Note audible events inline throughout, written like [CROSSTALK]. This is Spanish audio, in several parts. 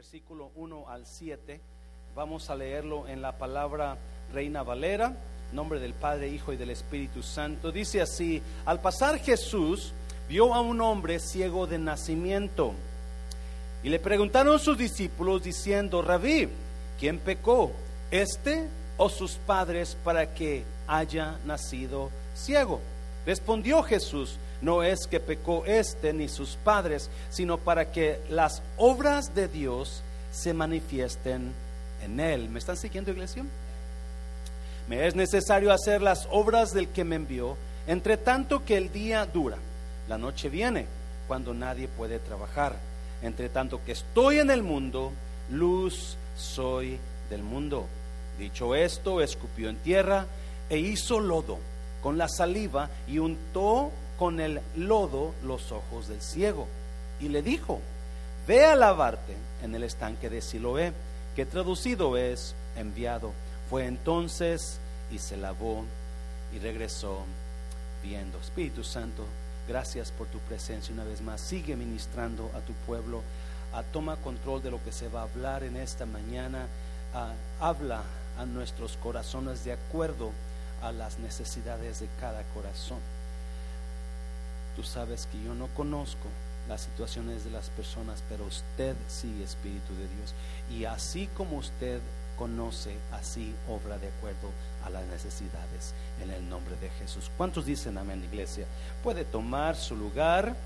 versículo 1 al 7. Vamos a leerlo en la palabra Reina Valera, nombre del Padre, Hijo y del Espíritu Santo. Dice así, al pasar Jesús vio a un hombre ciego de nacimiento. Y le preguntaron sus discípulos diciendo, Rabí, ¿quién pecó? ¿Este o sus padres para que haya nacido ciego? Respondió Jesús, no es que pecó este ni sus padres, sino para que las obras de Dios se manifiesten en él. ¿Me están siguiendo, iglesia? Me es necesario hacer las obras del que me envió, entre tanto que el día dura. La noche viene cuando nadie puede trabajar. Entre tanto que estoy en el mundo, luz soy del mundo. Dicho esto, escupió en tierra e hizo lodo con la saliva y untó con el lodo los ojos del ciego. Y le dijo, ve a lavarte en el estanque de Siloé, que traducido es enviado. Fue entonces y se lavó y regresó viendo. Espíritu Santo, gracias por tu presencia una vez más. Sigue ministrando a tu pueblo. a toma control de lo que se va a hablar en esta mañana. habla a nuestros corazones de acuerdo a las necesidades de cada corazón. Tú sabes que yo no conozco las situaciones de las personas, pero usted sí, Espíritu de Dios. Y así como usted conoce, así obra de acuerdo a las necesidades en el nombre de Jesús. ¿Cuántos dicen amén, iglesia? Puede tomar su lugar.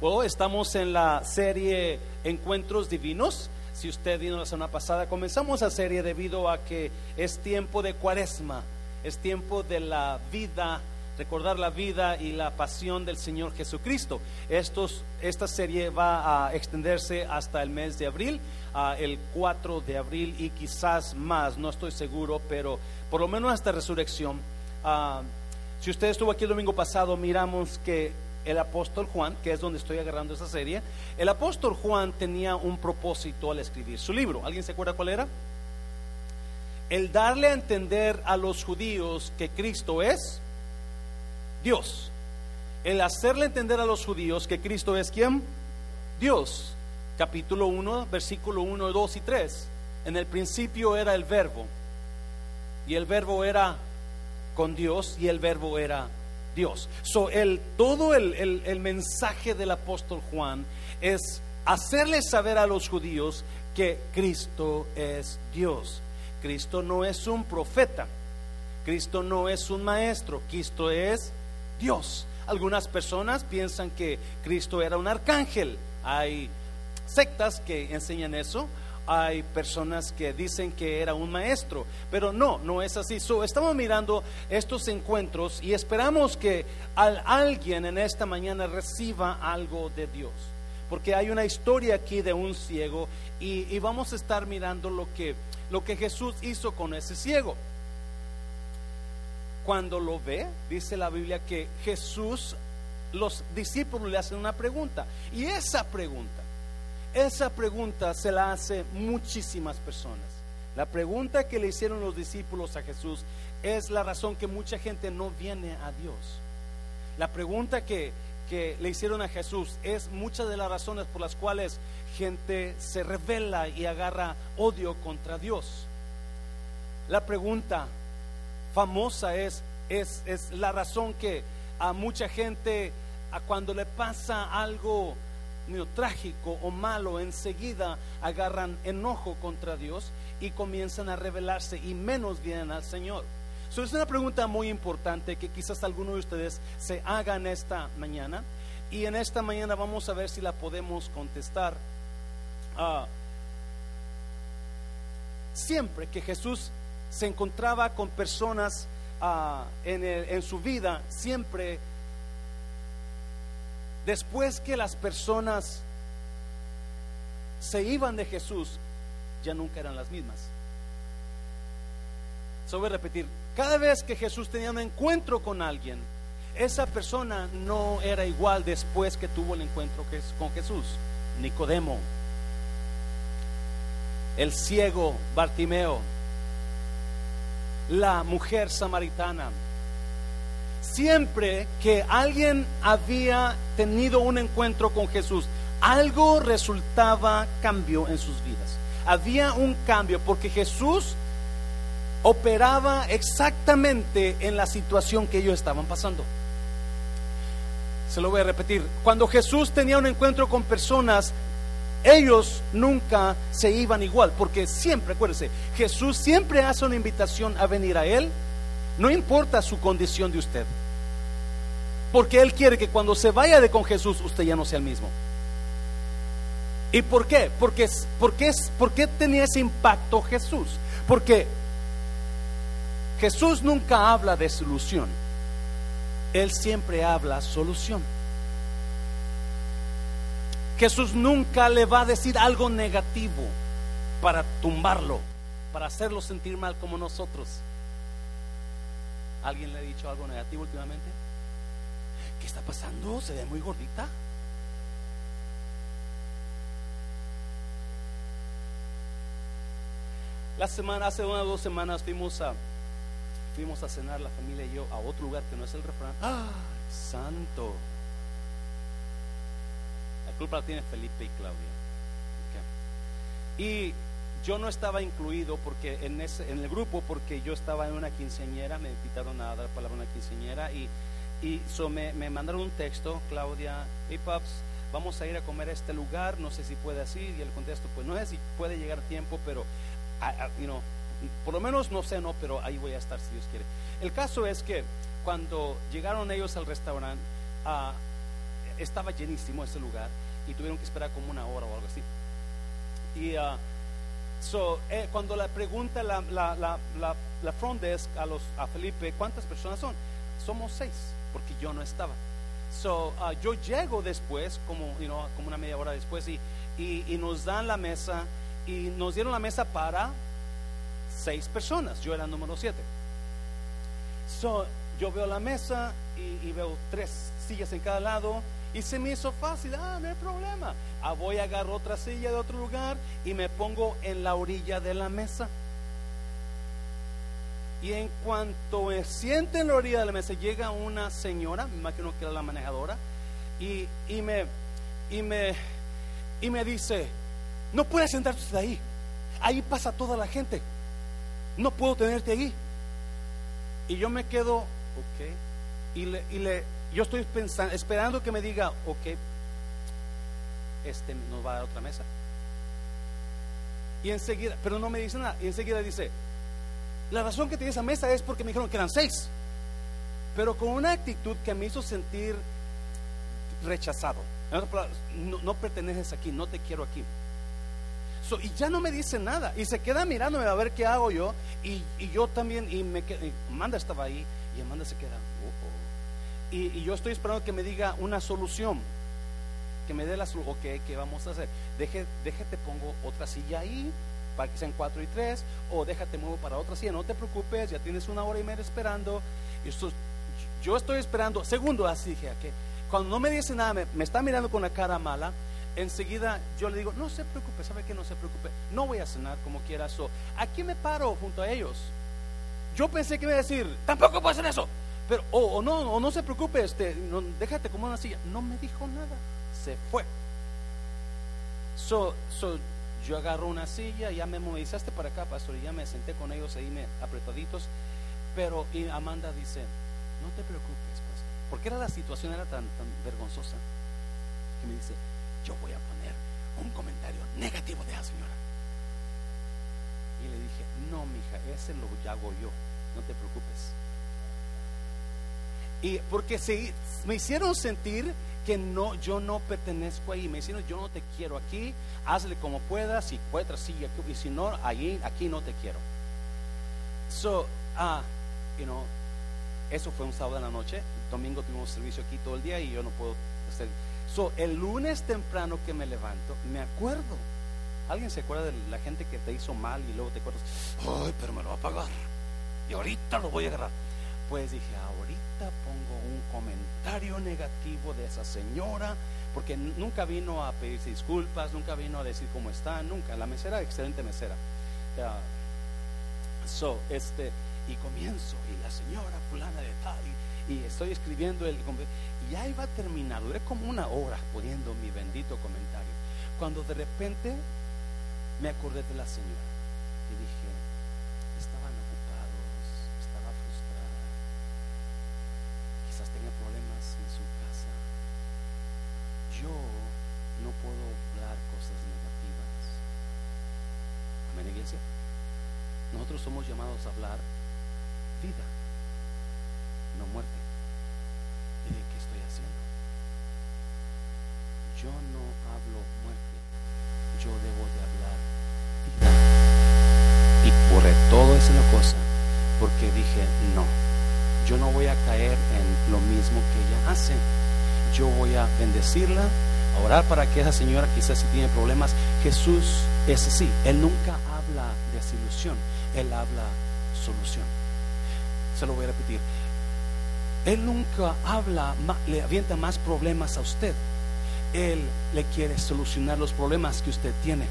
Bueno, estamos en la serie Encuentros Divinos. Si usted vino la semana pasada, comenzamos la serie debido a que es tiempo de cuaresma, es tiempo de la vida recordar la vida y la pasión del Señor Jesucristo. Esta serie va a extenderse hasta el mes de abril, el 4 de abril y quizás más, no estoy seguro, pero por lo menos hasta resurrección. Ah, si usted estuvo aquí el domingo pasado, miramos que el apóstol Juan, que es donde estoy agarrando esa serie, el apóstol Juan tenía un propósito al escribir su libro. ¿Alguien se acuerda cuál era? El darle a entender a los judíos que Cristo es Dios. El hacerle entender a los judíos que Cristo es quien? Dios. Capítulo 1, versículo 1, 2 y 3. En el principio era el verbo. Y el verbo era con Dios y el verbo era Dios. So, el, todo el, el mensaje del apóstol Juan es hacerle saber a los judíos que Cristo es Dios. Cristo no es un profeta. Cristo no es un maestro. Cristo es Dios. Algunas personas piensan que Cristo era un arcángel. Hay sectas que enseñan eso. Hay personas que dicen que era un maestro, pero no, no es así. estamos mirando estos encuentros y esperamos que alguien en esta mañana reciba algo de Dios porque hay una historia aquí de un ciego y, y, vamos a estar mirando lo que, lo que Jesús hizo con ese ciego cuando lo ve, dice la Biblia que Jesús, los discípulos le hacen una pregunta. Y esa pregunta, esa pregunta se la hace muchísimas personas. La pregunta que le hicieron los discípulos a Jesús es la razón que mucha gente no viene a Dios. La pregunta que, que le hicieron a Jesús es muchas de las razones por las cuales gente se revela y agarra odio contra Dios. La pregunta famosa es, es, es la razón que a mucha gente, a cuando le pasa algo trágico o malo, enseguida agarran enojo contra Dios y comienzan a rebelarse y menos vienen al Señor. So, es una pregunta muy importante que quizás alguno de ustedes se hagan esta mañana y en esta mañana vamos a ver si la podemos contestar. Ah, siempre que Jesús se encontraba con personas ah, en, en su vida, siempre después que las personas se iban de Jesús, ya nunca eran las mismas. Se voy a repetir, cada vez que Jesús tenía un encuentro con alguien, esa persona no era igual después que tuvo el encuentro con Jesús. Nicodemo, el ciego Bartimeo, la mujer samaritana. Siempre que alguien había tenido un encuentro con Jesús, algo resultaba cambio en sus vidas. Había un cambio porque Jesús operaba exactamente en la situación que ellos estaban pasando. Se lo voy a repetir. Cuando Jesús tenía un encuentro con personas, ellos nunca se iban igual, porque siempre, acuérdense, Jesús siempre hace una invitación a venir a Él, no importa su condición de usted, porque Él quiere que cuando se vaya de con Jesús, usted ya no sea el mismo. ¿Y por qué? Porque, porque, ¿Por qué tenía ese impacto Jesús? Porque Jesús nunca habla de solución. Él siempre habla solución. Jesús nunca le va a decir algo negativo para tumbarlo, para hacerlo sentir mal como nosotros. ¿Alguien le ha dicho algo negativo últimamente? ¿Qué está pasando? ¿Se ve muy gordita? La semana, hace una o dos semanas fuimos a fuimos a cenar la familia y yo a otro lugar que no es el refrán. ¡Ah! Santo. Culpa tiene Felipe y Claudia. Y yo no estaba incluido porque en, ese, en el grupo porque yo estaba en una quinceañera, me invitaron a dar palabra a una quinceañera y, y me, me, mandaron un texto, Claudia, hey paps, vamos a ir a comer a este lugar, no sé si puede así, y el contesto, pues no sé si puede llegar tiempo, pero, you know, por lo menos no sé, no, pero ahí voy a estar si Dios quiere. El caso es que cuando llegaron ellos al restaurante, ah, estaba llenísimo ese lugar y tuvieron que esperar como una hora o algo así. Y uh, so, eh, cuando la pregunta la, la, la, la, front desk a, los, a Felipe, ¿cuántas personas son? Somos seis, porque yo no estaba. So, uh, yo llego después, como, you know, como una media hora después, y, y, y nos dan la mesa, y nos dieron la mesa para seis personas, yo era el número siete. So, yo veo la mesa y, y, veo tres sillas en cada lado y se me hizo fácil, ah, no hay problema. Ah, voy a agarrar otra silla de otro lugar y me pongo en la orilla de la mesa. Y en cuanto me siente en la orilla de la mesa, llega una señora, me imagino que era la manejadora, y, y, me, y, me, y me dice, no puedes sentarte ahí, ahí pasa toda la gente no puedo tenerte ahí. Y yo me quedo, ok, y le, y le yo estoy pensando, esperando que me diga, ok, este nos va a dar otra mesa. Y enseguida, pero no me dice nada, y enseguida dice, la razón que tiene esa mesa es porque me dijeron que eran seis, pero con una actitud que me hizo sentir rechazado. No, no perteneces aquí, no te quiero aquí y ya no me dice nada. Y se queda mirándome a ver qué hago yo. Y, yo también, y me Amanda estaba ahí. Y Amanda se queda. Oh". Y, yo estoy esperando que me diga una solución. Que me dé la solución. Ok, ¿qué vamos a hacer? Deje, déjate, pongo otra silla ahí. Para que sean cuatro y tres. O déjate, muevo para otra silla. No te preocupes, ya tienes una hora y media esperando. Y esto, yo estoy esperando. Segundo, así dije, que cuando no me dice nada, me, me está mirando con la cara mala enseguida yo le digo, no se preocupe, ¿sabe que no se preocupe? No voy a cenar como quiera. So, aquí me paro junto a ellos. Yo pensé que iba a decir, tampoco puedo hacer eso. Pero, o, no, o no se preocupe, este, déjate como una silla. No me dijo nada, se fue. So, so, yo agarro una silla, ya me movilizaste para acá, pastor, y ya me senté con ellos ahí apretaditos. Pero y Amanda dice, no te preocupes, pastor. Porque era la situación, era tan, tan vergonzosa. Que me dice, yo voy a poner un comentario negativo de la señora. Y le dije, no, mija, ese lo hago yo, no te preocupes. Y porque se, me hicieron sentir que no, yo no pertenezco ahí, me hicieron, yo no te quiero aquí, hazle como puedas, si puedes, sigue y si no, ahí, aquí no te quiero. So, ah, you know, eso fue un sábado en la noche, domingo tuvimos servicio aquí todo el día y yo no puedo hacer So, el lunes temprano que me levanto, me acuerdo. ¿Alguien se acuerda de la gente que te hizo mal y luego te acuerdas? Ay, pero me lo va a pagar. Y ahorita lo voy a agarrar. Pues dije, ahorita pongo un comentario negativo de esa señora, porque nunca vino a pedirse disculpas, nunca vino a decir cómo está, nunca. La mesera, excelente mesera. So, este, y comienzo, y la señora fulana de tal, y, estoy escribiendo el y ahí va a terminar, duré como una hora poniendo mi bendito comentario. Cuando de repente me acordé de la señora y dije, estaban ocupados, estaba frustrada, quizás tenga problemas en su casa. Yo puedo hablar cosas negativas. Amén, iglesia. Nosotros somos llamados a hablar vida, no muerte. ¿Y de qué estoy haciendo? Yo no hablo muerte, yo debo de hablar vida. Y borré todo esa cosa porque dije, no, yo no voy a caer en lo mismo que ella hace. Yo voy a bendecirla, orar para que esa señora quizás si tiene problemas. Jesús es así, Él nunca habla desilusión, Él habla solución. Se lo voy a repetir. Él nunca habla, le avienta más problemas a usted. Él le quiere solucionar los problemas que usted tiene.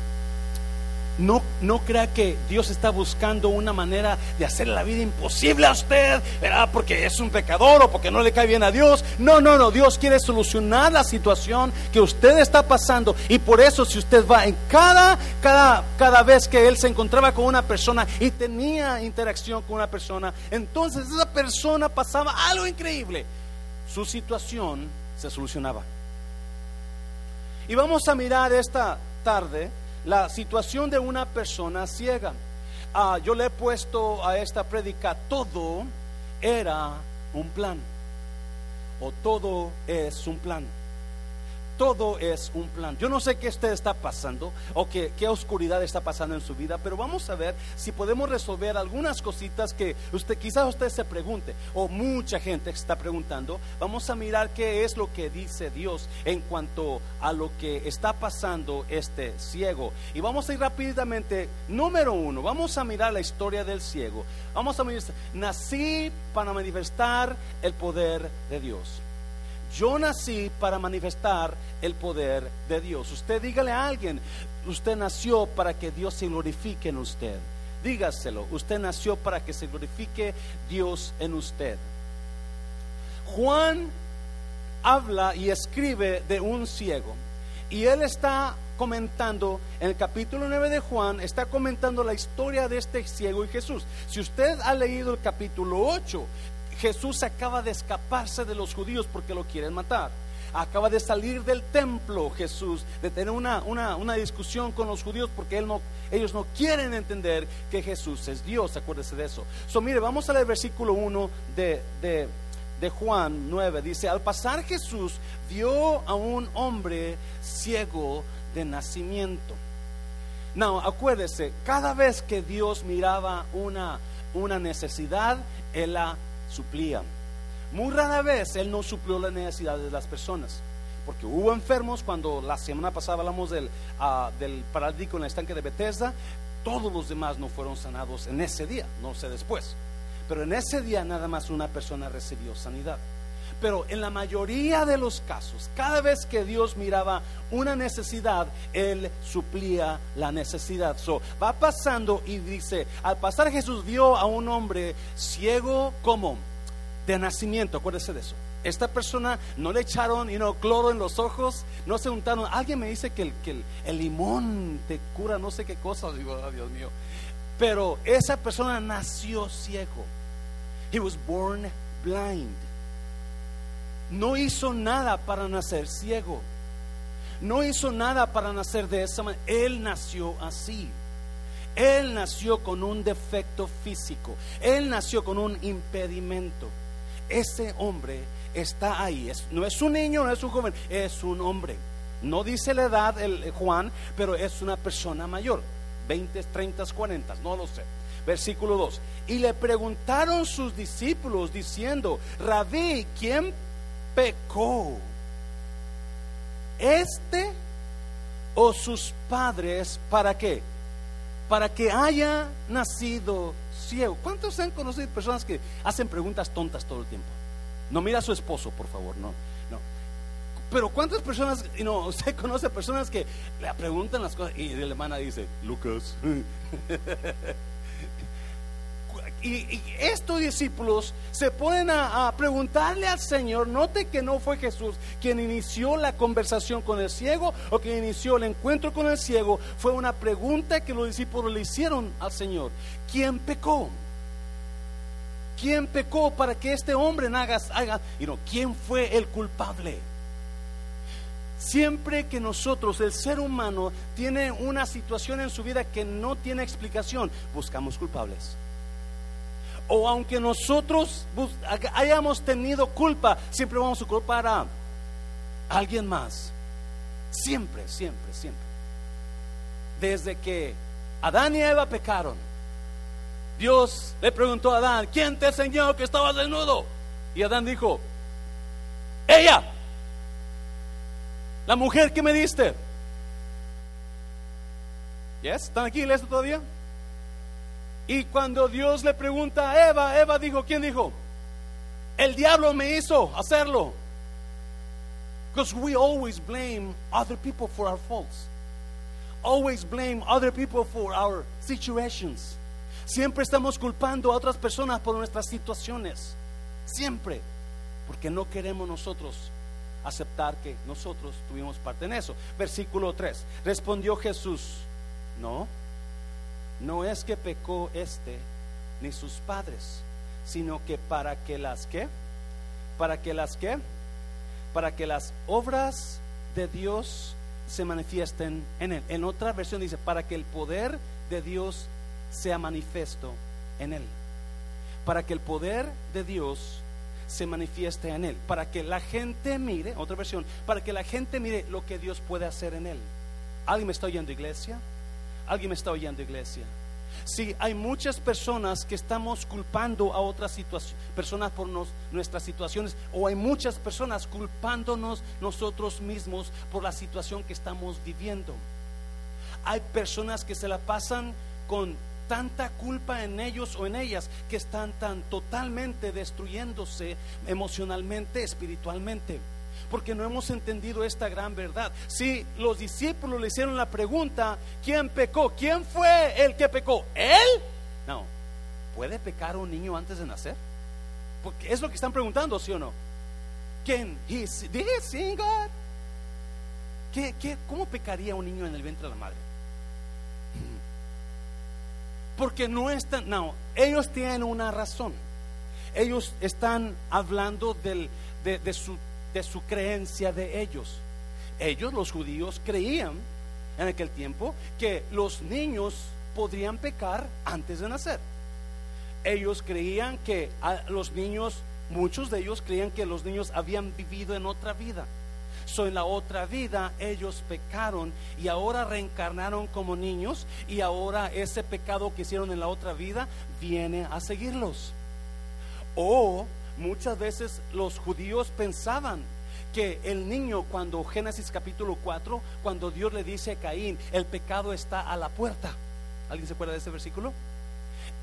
No, no crea que Dios está buscando una manera de hacer la vida imposible a usted, ¿verdad? Porque es un pecador o porque no le cae bien a Dios. No, no, no. Dios quiere solucionar la situación que usted está pasando. Y por eso, si usted va en cada, cada, cada vez que él se encontraba con una persona y tenía interacción con una persona, entonces esa persona pasaba algo increíble. Su situación se solucionaba. Y vamos a mirar esta tarde la situación de una persona ciega. Ah, yo le he puesto a esta prédica, todo era un plan, o todo es un plan todo es un plan. Yo no sé qué usted está pasando o qué, qué, oscuridad está pasando en su vida, pero vamos a ver si podemos resolver algunas cositas que usted quizás usted se pregunte o mucha gente está preguntando. Vamos a mirar qué es lo que dice Dios en cuanto a lo que está pasando este ciego. Y vamos a ir rápidamente, número uno, vamos a mirar la historia del ciego. Vamos a mirar, nací para manifestar el poder de Dios. Yo nací para manifestar el poder de Dios. Usted dígale a alguien, usted nació para que Dios se glorifique en usted. Dígaselo, usted nació para que se glorifique Dios en usted. Juan habla y escribe de un ciego. Y él está comentando, en el capítulo 9 de Juan, está comentando la historia de este ciego y Jesús. Si usted ha leído el capítulo 8, Jesús acaba de escaparse de los judíos porque lo quieren matar. Acaba de salir del templo Jesús, de tener una, una, discusión con los judíos porque él no, ellos no quieren entender que Jesús es Dios. Acuérdese de eso. So, mire, vamos a leer versículo 1 de, de, de Juan 9. Dice, al pasar Jesús vio a un hombre ciego de nacimiento. No, acuérdese, cada vez que Dios miraba una, una necesidad, Él la suplía. Muy rara vez Él no suplió las necesidades de las personas. Porque hubo enfermos cuando la semana pasada hablamos del, uh, del paralítico en el estanque de Bethesda. Todos los demás no fueron sanados en ese día, no sé después. Pero en ese día nada más una persona recibió sanidad. Pero en la mayoría de los casos, cada vez que Dios miraba una necesidad, Él suplía la necesidad. So, va pasando y dice, al pasar Jesús vio a un hombre ciego como de nacimiento, acuérdese de eso. Esta persona no le echaron cloro en los ojos, no se untaron. Alguien me dice que el, limón te cura no sé qué cosa. Oh, Dios mío. Pero esa persona nació ciego. He was born blind no hizo nada para nacer ciego. No hizo nada para nacer de esa manera. Él nació así. Él nació con un defecto físico. Él nació con un impedimento. Ese hombre está ahí. no es un niño, no es un joven, es un hombre. No dice la edad el Juan, pero es una persona mayor. 20, 30, 40, no lo sé. Versículo 2. Y le preguntaron sus discípulos diciendo, Rabí, ¿quién pecó? ¿Este o sus padres para qué? Para que haya nacido ciego. ¿Cuántos han conocido personas que hacen preguntas tontas todo el tiempo? No mira a su esposo, por favor, no. no. Pero ¿cuántas personas, no, [LAUGHS] usted conoce personas que le preguntan las cosas y la hermana dice, Lucas. [LAUGHS] y, estos discípulos se ponen a, preguntarle al Señor, note que no fue Jesús quien inició la conversación con el ciego o quien inició el encuentro con el ciego, fue una pregunta que los discípulos le hicieron al Señor. ¿Quién pecó? ¿Quién pecó para que este hombre haga, haga y no, quién fue el culpable? Siempre que nosotros, el ser humano, tiene una situación en su vida que no tiene explicación, buscamos culpables o aunque nosotros hayamos tenido culpa, siempre vamos a culpar a alguien más. Siempre, siempre, siempre. Desde que Adán y Eva pecaron, Dios le preguntó a Adán, ¿quién te enseñó que estabas desnudo? Y Adán dijo, ella, la mujer que me diste. ¿Están aquí en todavía? Y cuando Dios le pregunta a Eva, Eva dijo, ¿quién dijo? El diablo me hizo hacerlo. Because we always blame other people for our faults. Always blame other people for our situations. Siempre estamos culpando a otras personas por nuestras situaciones. Siempre. Porque no queremos nosotros aceptar que nosotros tuvimos parte en eso. Versículo 3. Respondió Jesús, no no es que pecó este ni sus padres, sino que para que las que, para que las que, para que las obras de Dios se manifiesten en él. En otra versión dice, para que el poder de Dios sea manifiesto en él. Para que el poder de Dios se manifieste en él. Para que la gente mire, otra versión, para que la gente mire lo que Dios puede hacer en él. ¿Alguien me está oyendo, iglesia? ¿Alguien me está oyendo, iglesia? Sí, hay muchas personas que estamos culpando a otras personas por nuestras situaciones, o hay muchas personas culpándonos nosotros mismos por la situación que estamos viviendo. Hay personas que se la pasan con tanta culpa en ellos o en ellas que están tan totalmente destruyéndose emocionalmente, espiritualmente porque no hemos entendido esta gran verdad. Si los discípulos le hicieron la pregunta, ¿quién pecó? ¿Quién fue el que pecó? ¿Él? No. ¿Puede pecar un niño antes de nacer? Porque es lo que están preguntando, ¿sí o no? ¿Quién? ¿Did he sin God? ¿Qué, qué, cómo pecaría un niño en el vientre de la madre? [CLEARS THROAT] Porque no están, no, ellos tienen una razón. Ellos están hablando del, de, de su de su creencia de ellos. Ellos, los judíos, creían en aquel tiempo que los niños podrían pecar antes de nacer. Ellos creían que los niños, muchos de ellos creían que los niños habían vivido en otra vida. So, en la otra vida ellos pecaron y ahora reencarnaron como niños y ahora ese pecado que hicieron en la otra vida viene a seguirlos. O Muchas veces los judíos pensaban que el niño cuando Génesis capítulo 4, cuando Dios le dice a Caín, el pecado está a la puerta. ¿Alguien se acuerda de ese versículo?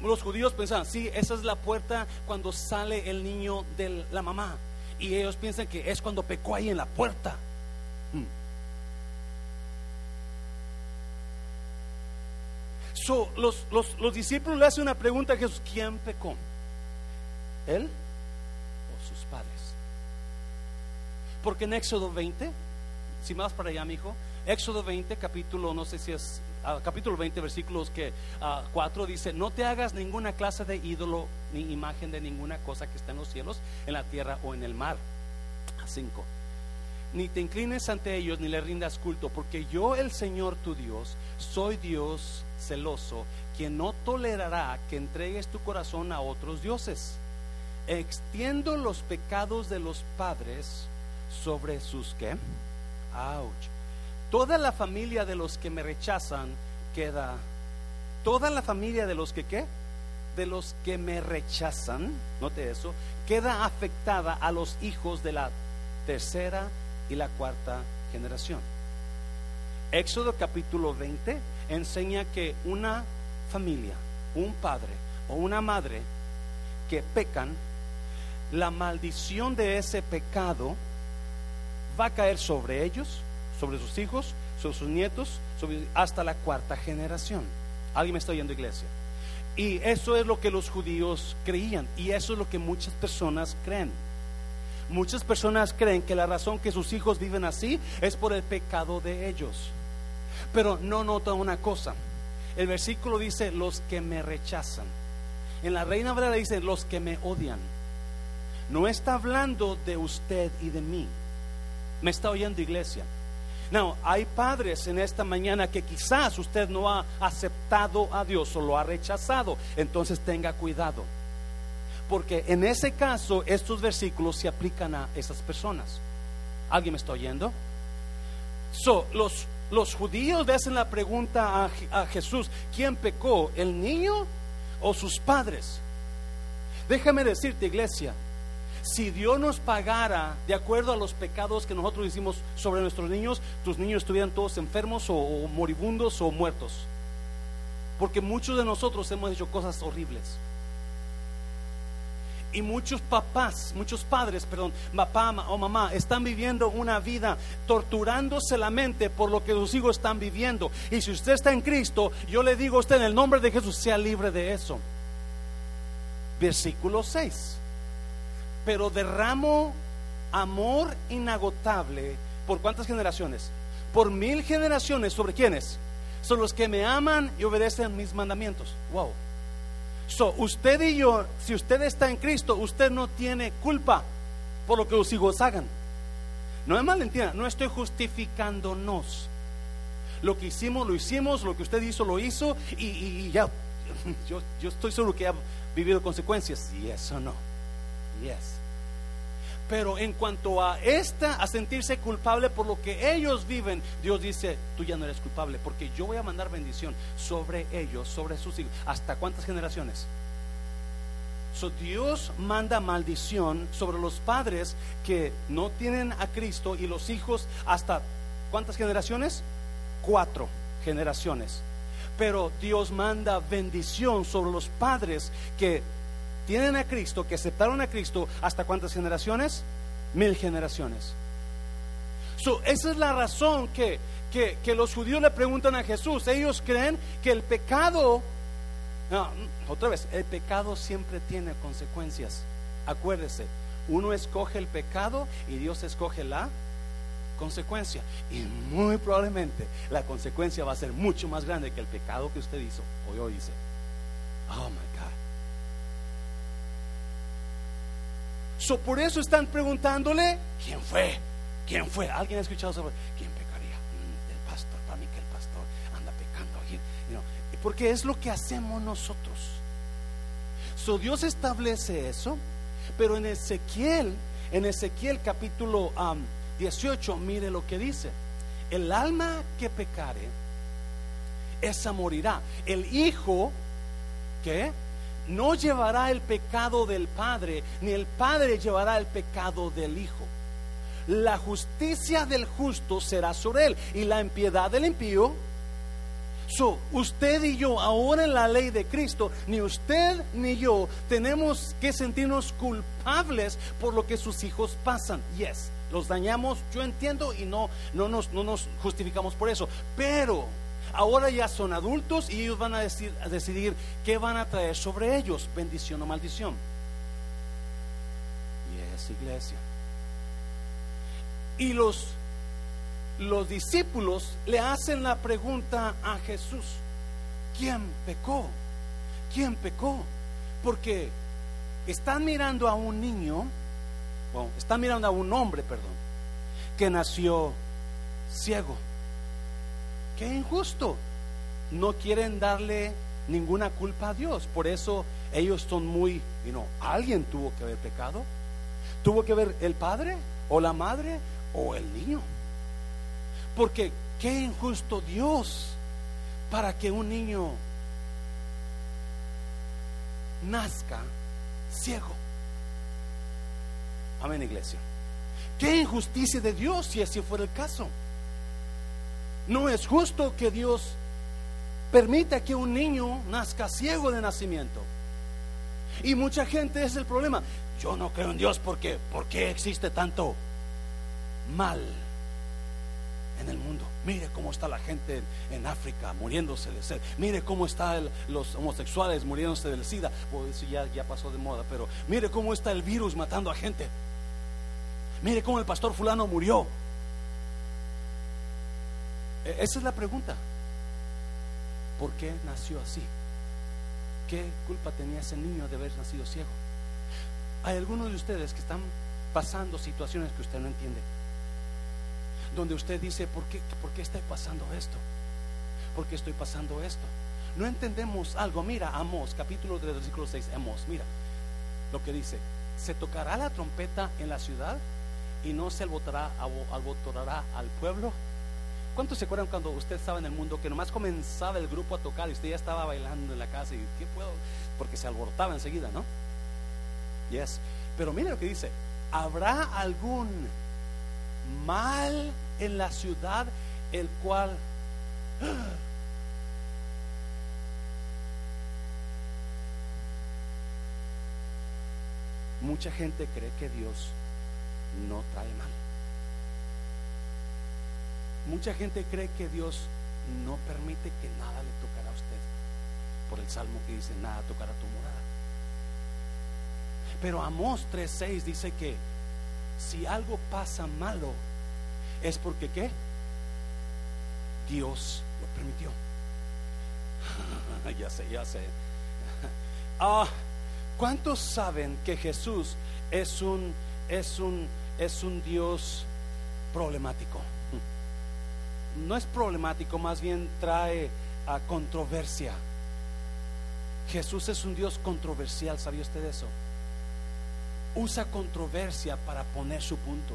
Los judíos pensaban, sí, esa es la puerta cuando sale el niño de la mamá. Y ellos piensan que es cuando pecó ahí en la puerta. Hmm. los, los discípulos le hacen una pregunta a Jesús, ¿quién pecó? ¿Él? Porque en Éxodo 20, si más para allá, mi hijo, Éxodo 20, capítulo, no sé si es, ah, capítulo 20, versículos que 4 ah, dice, no te hagas ninguna clase de ídolo ni imagen de ninguna cosa que está en los cielos, en la tierra o en el mar. 5. Ni te inclines ante ellos ni le rindas culto, porque yo, el Señor tu Dios, soy Dios celoso, quien no tolerará que entregues tu corazón a otros dioses. Extiendo los pecados de los padres sobre sus qué? Ouch. Toda la familia de los que me rechazan queda. Toda la familia de los que qué? De los que me rechazan, note eso, queda afectada a los hijos de la tercera y la cuarta generación. Éxodo capítulo 20 enseña que una familia, un padre o una madre que pecan, la maldición de ese pecado va a caer sobre ellos, sobre sus hijos, sobre sus nietos, hasta la cuarta generación. ¿Alguien me está oyendo, iglesia? Y eso es lo que los judíos creían y eso es lo que muchas personas creen. Muchas personas creen que la razón que sus hijos viven así es por el pecado de ellos. Pero no nota una cosa. El versículo dice los que me rechazan. En la Reina Valera dice los que me odian. No está hablando de usted y de mí. Me está oyendo iglesia. No, hay padres en esta mañana que quizás usted no ha aceptado a Dios o lo ha rechazado. Entonces tenga cuidado. Porque en ese caso estos versículos se aplican a esas personas. ¿Alguien me está oyendo? So, los, los judíos le hacen la pregunta a, a Jesús, ¿quién pecó? ¿El niño o sus padres? Déjame decirte, iglesia, si Dios nos pagara de acuerdo a los pecados que nosotros hicimos sobre nuestros niños, tus niños estuvieran todos enfermos o, moribundos o muertos. Porque muchos de nosotros hemos hecho cosas horribles. Y muchos papás, muchos padres, perdón, papá o mamá, están viviendo una vida torturándose la mente por lo que sus hijos están viviendo. Y si usted está en Cristo, yo le digo a usted en el nombre de Jesús, sea libre de eso. Versículo 6 pero derramo amor inagotable. ¿Por cuántas generaciones? Por mil generaciones. ¿Sobre quiénes? Son los que me aman y obedecen mis mandamientos. Wow. So, usted y yo, si usted está en Cristo, usted no tiene culpa por lo que los hijos hagan. No es malentienda, no estoy justificándonos. Lo que hicimos, lo hicimos, lo que usted hizo, lo hizo, y, ya, [LAUGHS] yo, yo, estoy seguro que ha vivido consecuencias. Y eso no. Yes. Pero en cuanto a esta, a sentirse culpable por lo que ellos viven, Dios dice, tú ya no eres culpable, porque yo voy a mandar bendición sobre ellos, sobre sus hijos. ¿Hasta cuántas generaciones? So, Dios manda maldición sobre los padres que no tienen a Cristo y los hijos hasta cuántas generaciones? Cuatro generaciones. Pero Dios manda bendición sobre los padres que tienen a Cristo, que aceptaron a Cristo, ¿hasta cuántas generaciones? Mil generaciones. esa es la razón que, que, los judíos le preguntan a Jesús. Ellos creen que el pecado, otra vez, el pecado siempre tiene consecuencias. Acuérdese, uno escoge el pecado y Dios escoge la consecuencia. Y muy probablemente la consecuencia va a ser mucho más grande que el pecado que usted hizo o yo hice. Oh my por eso están preguntándole, ¿quién fue? ¿Quién fue? ¿Alguien ha escuchado sobre quién pecaría? Mm, el pastor, para mí que el pastor anda pecando aquí. porque es lo que hacemos nosotros. So, Dios establece eso, pero en Ezequiel, en Ezequiel capítulo 18, mire lo que dice. El alma que pecare, esa morirá. El hijo, ¿qué? No llevará el pecado del Padre, ni el Padre llevará el pecado del Hijo. La justicia del justo será sobre él y la impiedad del impío. So, usted y yo, ahora en la ley de Cristo, ni usted ni yo tenemos que sentirnos culpables por lo que sus hijos pasan. Yes, los dañamos, yo entiendo y no, no, nos, no nos justificamos por eso. Pero ahora ya son adultos y ellos van a, decidir qué van a traer sobre ellos, bendición o maldición. Y es iglesia. Y los, los discípulos le hacen la pregunta a Jesús, ¿quién pecó? ¿Quién pecó? Porque están mirando a un niño, bueno, están mirando a un hombre, perdón, que nació ciego qué injusto. No quieren darle ninguna culpa a Dios. Por eso ellos son muy, y no, alguien tuvo que haber pecado. Tuvo que ver el padre o la madre o el niño. Porque qué injusto Dios para que un niño nazca ciego. Amén, iglesia. Qué injusticia de Dios si así fuera el caso. No es justo que Dios permita que un niño nazca ciego de nacimiento. Y mucha gente es el problema. Yo no creo en Dios porque ¿por qué existe tanto mal en el mundo. Mire cómo está la gente en, África muriéndose de sed. Mire cómo están los homosexuales muriéndose del SIDA. Pues eso ya, ya pasó de moda, pero mire cómo está el virus matando a gente. Mire cómo el pastor fulano murió. E, esa es la pregunta. ¿Por qué nació así? ¿Qué culpa tenía ese niño de haber nacido ciego? Hay algunos de ustedes que están pasando situaciones que usted no entiende donde usted dice, ¿por qué, ¿por qué estoy pasando esto? ¿Por qué estoy pasando esto? No entendemos algo. Mira, Amos, capítulo 3, versículo 6, Amos, mira lo que dice. Se tocará la trompeta en la ciudad y no se alborotará, al pueblo. ¿Cuántos se acuerdan cuando usted estaba en el mundo que nomás comenzaba el grupo a tocar y usted ya estaba bailando en la casa y qué puedo? Porque se alborotaba enseguida, ¿no? Yes. Pero mire lo que dice. ¿Habrá algún mal en la ciudad, el cual [GASPS] mucha gente cree que Dios no trae mal. Mucha gente cree que Dios no permite que nada le tocara a usted. Por el salmo que dice, nada tocará tu morada. Pero Amós 3:6 dice que si algo pasa malo, es porque ¿qué? Dios lo permitió. [LAUGHS] ya sé, ya sé. [LAUGHS] Ah, ¿Cuántos saben que Jesús es un, es un, es un Dios problemático? No es problemático, más bien trae a controversia. Jesús es un Dios controversial, ¿sabía usted eso? usa controversia para poner su punto.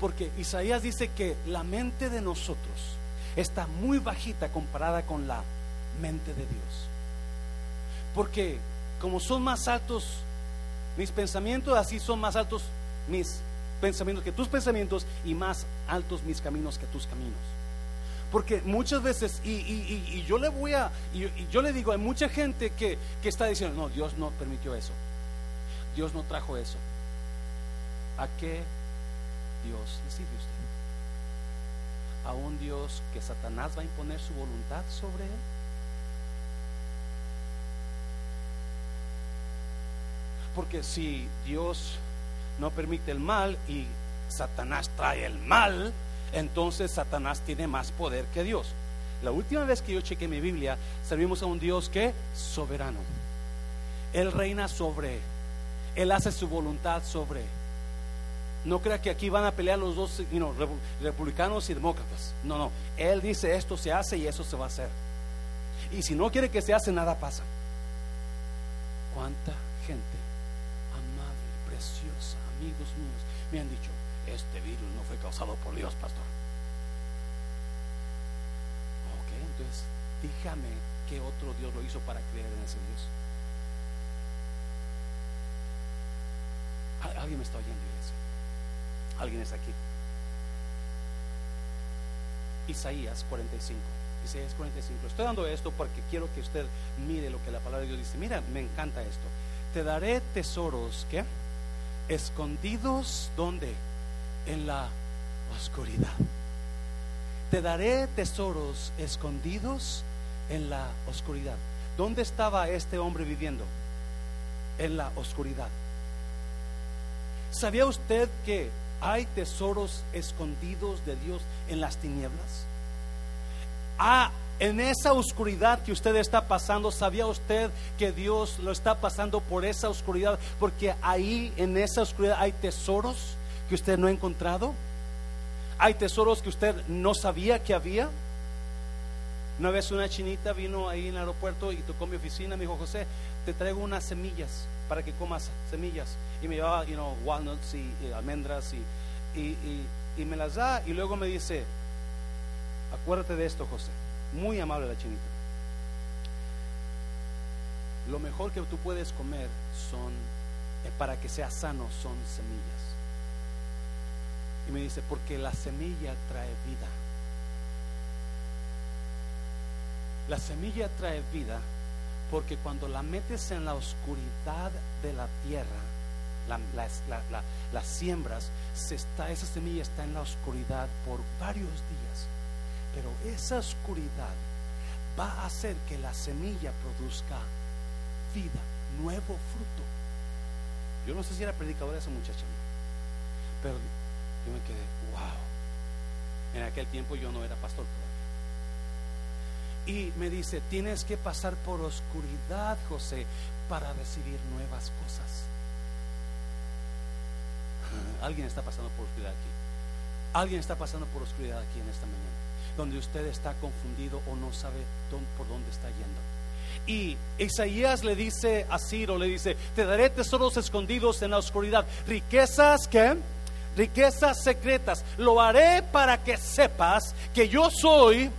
Porque Isaías dice que la mente de nosotros está muy bajita comparada con la mente de Dios. Porque como son más altos mis pensamientos, así son más altos mis pensamientos que tus pensamientos y más altos mis caminos que tus caminos. Porque muchas veces, y, yo le voy a, y, yo le digo, hay mucha gente que, que está diciendo, no, Dios no permitió eso. Dios no trajo eso. ¿A qué Dios le sirve usted? ¿A un Dios que Satanás va a imponer su voluntad sobre él? Porque si Dios no permite el mal y Satanás trae el mal, entonces Satanás tiene más poder que Dios. La última vez que yo chequé mi Biblia, servimos a un Dios que soberano. Él reina sobre, Él hace su voluntad sobre no crea que aquí van a pelear los dos republicanos y demócratas. No, no. Él dice esto se hace y eso se va a hacer. Y si no quiere que se hace, nada pasa. ¿Cuánta gente amable, preciosa, amigos míos, me han dicho, este virus no fue causado por Dios, pastor? Ok, entonces dígame qué otro Dios lo hizo para creer en ese Dios. ¿Alguien me está oyendo, iglesia? ¿Alguien está aquí? Isaías 45. Isaías 45. Estoy dando esto porque quiero que usted mire lo que la palabra de Dios dice. Mira, me encanta esto. Te daré tesoros, ¿qué? Escondidos, ¿dónde? En la oscuridad. Te daré tesoros escondidos en la oscuridad. ¿Dónde estaba este hombre viviendo? En la oscuridad. ¿Sabía usted que hay tesoros escondidos de Dios en las tinieblas. Ah, en esa oscuridad que usted está pasando, ¿sabía usted que Dios lo está pasando por esa oscuridad? Porque ahí, en esa oscuridad, hay tesoros que usted no ha encontrado. Hay tesoros que usted no sabía que había. Una vez una chinita vino ahí en el aeropuerto y tocó mi oficina, me dijo, José, te traigo unas semillas para que comas semillas. Y me llevaba, you know, walnuts y, almendras y, y, me las da y luego me dice, acuérdate de esto, José. Muy amable la chinita. Lo mejor que tú puedes comer son, eh, para que sea sano, son semillas. Y me dice, porque la semilla trae vida. La semilla trae vida porque cuando la metes en la oscuridad de la tierra, las siembras, se está, esa semilla está en la oscuridad por varios días. Pero esa oscuridad va a hacer que la semilla produzca vida, nuevo fruto. Yo no sé si era predicadora esa muchacha, pero yo me quedé, wow. En aquel tiempo yo no era pastor todavía. Y me dice, tienes que pasar por oscuridad, José, para recibir nuevas cosas. [LAUGHS] Alguien está pasando por oscuridad aquí. Alguien está pasando por oscuridad aquí en esta mañana, donde usted está confundido o no sabe por dónde está yendo. Y Isaías le dice a Ciro, le dice, te daré tesoros escondidos en la oscuridad, riquezas que, riquezas secretas, lo haré para que sepas que yo soy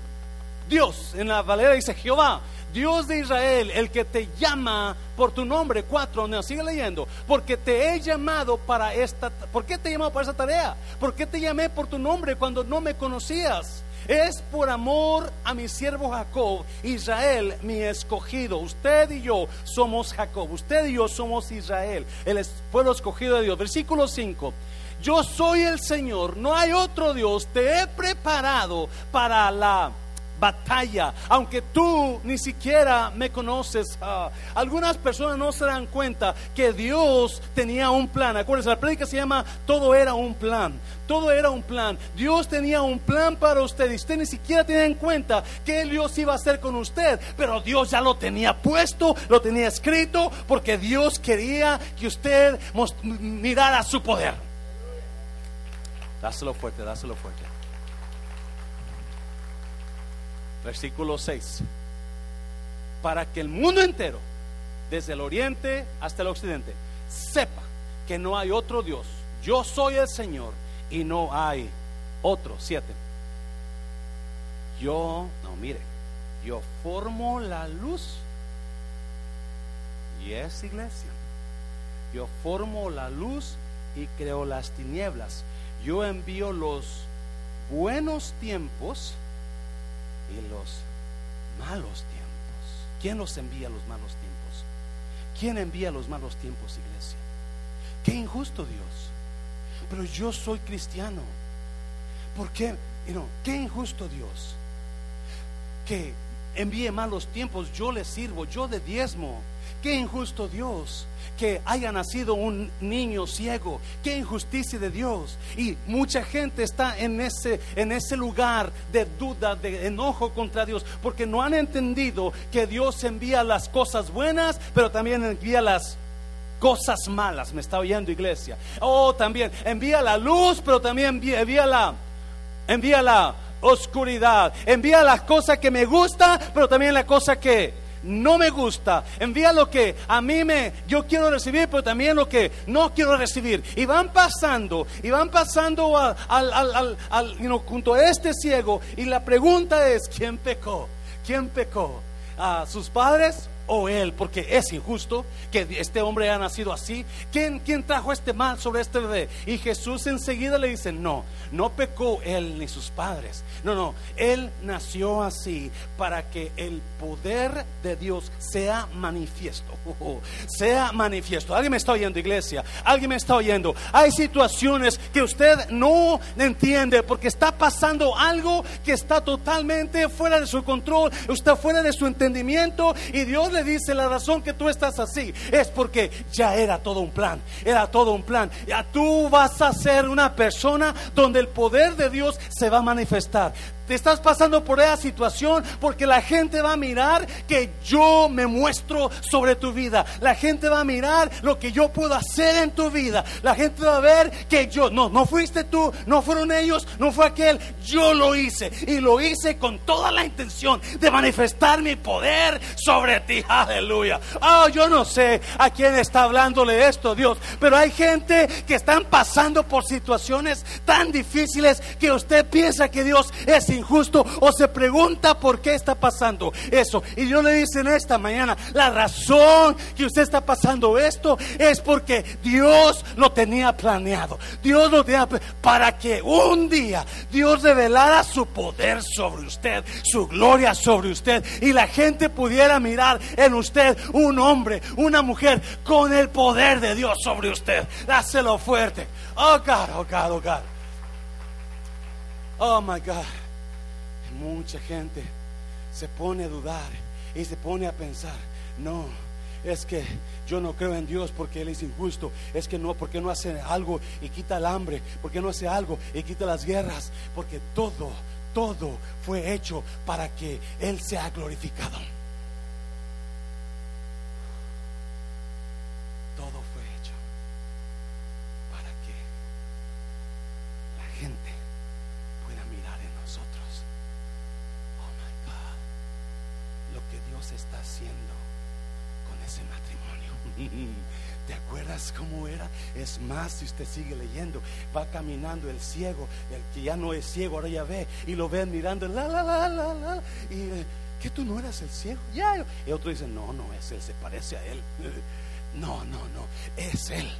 Dios. En la Valera dice Jehová, Dios de Israel, el que te llama por tu nombre. Cuatro, no, sigue leyendo. Porque te he llamado para esta. ¿Por qué te he llamado para esta tarea? ¿Por qué te llamé por tu nombre cuando no me conocías? Es por amor a mi siervo Jacob, Israel, mi escogido. Usted y yo somos Jacob, usted y yo somos Israel, el pueblo escogido de Dios. Versículo 5. Yo soy el Señor, no hay otro Dios, te he preparado para la batalla, aunque tú ni siquiera me conoces. Ah, algunas personas no se dan cuenta que Dios tenía un plan. Acuérdense, la prédica se llama Todo era un plan. Todo era un plan. Dios tenía un plan para usted y usted ni siquiera tenía en cuenta que Dios iba a hacer con usted. Pero Dios ya lo tenía puesto, lo tenía escrito, porque Dios quería que usted mirara su poder. Dáselo fuerte, dáselo fuerte. versículo 6, para que el mundo entero, desde el oriente hasta el occidente, sepa que no hay otro Dios. Yo soy el Señor y no hay otro. Siete. Yo, no, mire, yo formo la luz y es iglesia. Yo formo la luz y creo las tinieblas. Yo envío los buenos tiempos y los malos tiempos. ¿Quién los envía los malos tiempos? ¿Quién envía los malos tiempos, iglesia? Qué injusto Dios. Pero yo soy cristiano. ¿Por qué? qué injusto Dios. Que envíe malos tiempos, yo le sirvo, yo de diezmo. Qué injusto Dios que haya nacido un niño ciego. Qué injusticia de Dios. Y mucha gente está en ese, en ese lugar de duda, de enojo contra Dios, porque no han entendido que Dios envía las cosas buenas, pero también envía las cosas malas. Me está oyendo iglesia. Oh, también envía la luz, pero también envía, la oscuridad. Envía las cosas que me gusta, pero también la cosa que no me gusta. Envía lo que a mí me, yo quiero recibir, pero también lo que no quiero recibir. Y van pasando, y van pasando al, al, al, junto a este ciego. Y la pregunta es, ¿quién pecó? ¿Quién pecó? ¿A sus padres o él, porque es injusto que este hombre haya nacido así. ¿Quién, ¿Quién trajo este mal sobre este bebé? Y Jesús enseguida le dice, no, no pecó él ni sus padres. No, no, él nació así para que el poder de Dios sea manifiesto. [LAUGHS] sea manifiesto. ¿Alguien me está oyendo, iglesia? ¿Alguien me está oyendo? Hay situaciones que usted no entiende porque está pasando algo que está totalmente fuera de su control, está fuera de su entendimiento y Dios le dice la razón que tú estás así es porque ya era todo un plan, era todo un plan. Ya tú vas a ser una persona donde el poder de Dios se va a manifestar. Te estás pasando por esa situación porque la gente va a mirar que yo me muestro sobre tu vida. La gente va a mirar lo que yo puedo hacer en tu vida. La gente va a ver que yo, no, no fuiste tú, no fueron ellos, no fue aquel, yo lo hice. Y lo hice con toda la intención de manifestar mi poder sobre ti. Aleluya. Oh, yo no sé a quién está hablándole esto, Dios, pero hay gente que están pasando por situaciones tan difíciles que usted piensa que Dios es injusto o se pregunta por qué está pasando eso. Y yo le dice en esta mañana, la razón que usted está pasando esto es porque Dios lo tenía planeado. Dios lo tenía para que un día Dios revelara su poder sobre usted, su gloria sobre usted y la gente pudiera mirar en usted un hombre, una mujer con el poder de Dios sobre usted. Dáselo fuerte. Oh God, oh God, oh God. Oh my God. Mucha gente se pone a dudar y se pone a pensar, no, es que yo no creo en Dios porque Él es injusto, es que no, porque no hace algo y quita el hambre, porque no hace algo y quita las guerras, porque todo, todo fue hecho para que Él sea glorificado. Todo fue hecho para que la gente pueda mirar en nosotros. Oh my God, lo que Dios está haciendo con ese matrimonio. [LAUGHS] ¿Te acuerdas cómo era? Es más, si usted sigue leyendo, va caminando el ciego, el que ya no es ciego, ahora ya ve, y lo ven mirando, la, la, la, la, la, y eh, que tú no eras el ciego, ya. Y otro dice, no, no es él, se parece a él. [LAUGHS] No, no, no, es él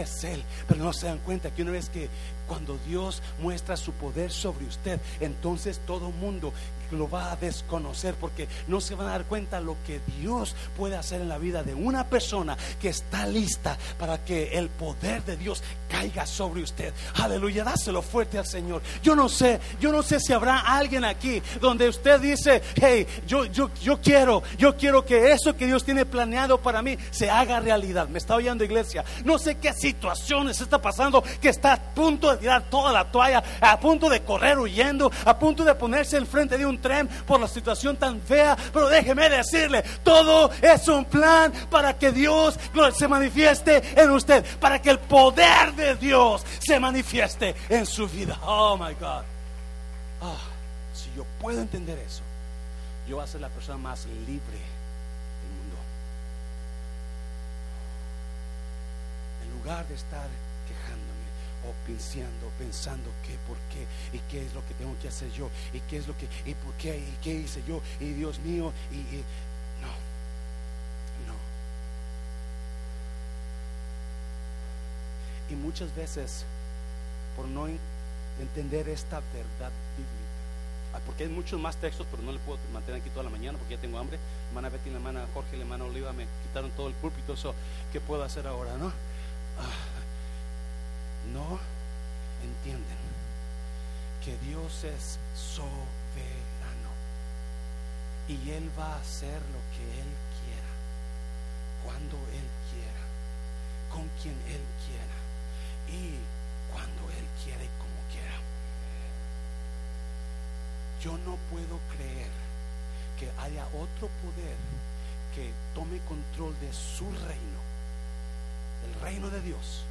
es Él. Pero no se dan cuenta que una vez que cuando Dios muestra su poder sobre usted, entonces todo mundo lo va a desconocer porque no se van a dar cuenta lo que Dios puede hacer en la vida de una persona que está lista para que el poder de Dios caiga sobre usted. Aleluya, dáselo fuerte al Señor. Yo no sé, yo no sé si habrá alguien aquí donde usted dice, hey, yo, yo, yo quiero, yo quiero que eso que Dios tiene planeado para mí se haga realidad. Me está oyendo iglesia. No sé qué situaciones está pasando que está a punto de tirar toda la toalla, a punto de correr huyendo, a punto de ponerse enfrente de un tren por la situación tan fea. Pero déjeme decirle, todo es un plan para que Dios se manifieste en usted, para que el poder de Dios se manifieste en su vida. Oh my God. Ah, si yo puedo entender eso, yo voy a ser la persona más libre del mundo. En lugar de estar o pensando, pensando qué, por qué, y qué es lo que tengo que hacer yo, y qué es lo que, y por qué, y qué hice yo, y Dios mío, y, no, no. Y muchas veces, por no entender esta verdad bíblica, ah, porque hay muchos más textos, pero no le puedo mantener aquí toda la mañana porque ya tengo hambre. Hermana Betty, la hermana Jorge, la hermana Oliva me quitaron todo el púlpito, eso, ¿qué puedo hacer ahora, no? Ah, no entienden que Dios es soberano y Él va a hacer lo que Él quiera, cuando Él quiera, con quien Él quiera y cuando Él quiera y como quiera. Yo no puedo creer que haya otro poder que tome control de su reino, el reino de Dios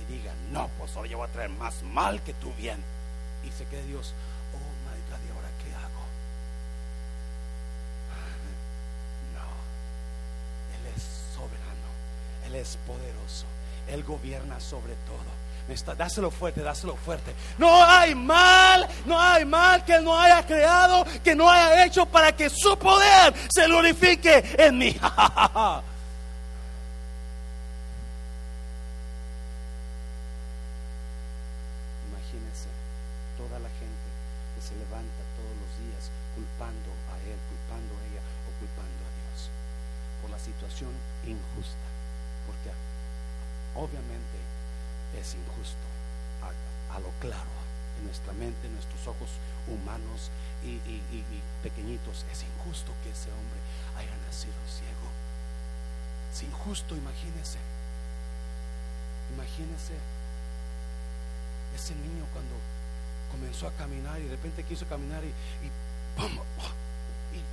y diga, no, pues ahora yo voy a traer más mal que tu bien. Y se quede Dios, oh my God, ¿y ahora qué hago? [LAUGHS] No, Él es soberano, Él es poderoso, Él gobierna sobre todo. Está, dáselo fuerte, dáselo fuerte. No hay mal, no hay mal que no haya creado, que no haya hecho para que su poder se glorifique en mí. [LAUGHS] es injusto que ese hombre haya nacido ciego. Es injusto, imagínese. Imagínese ese niño cuando comenzó a caminar y de repente quiso caminar y,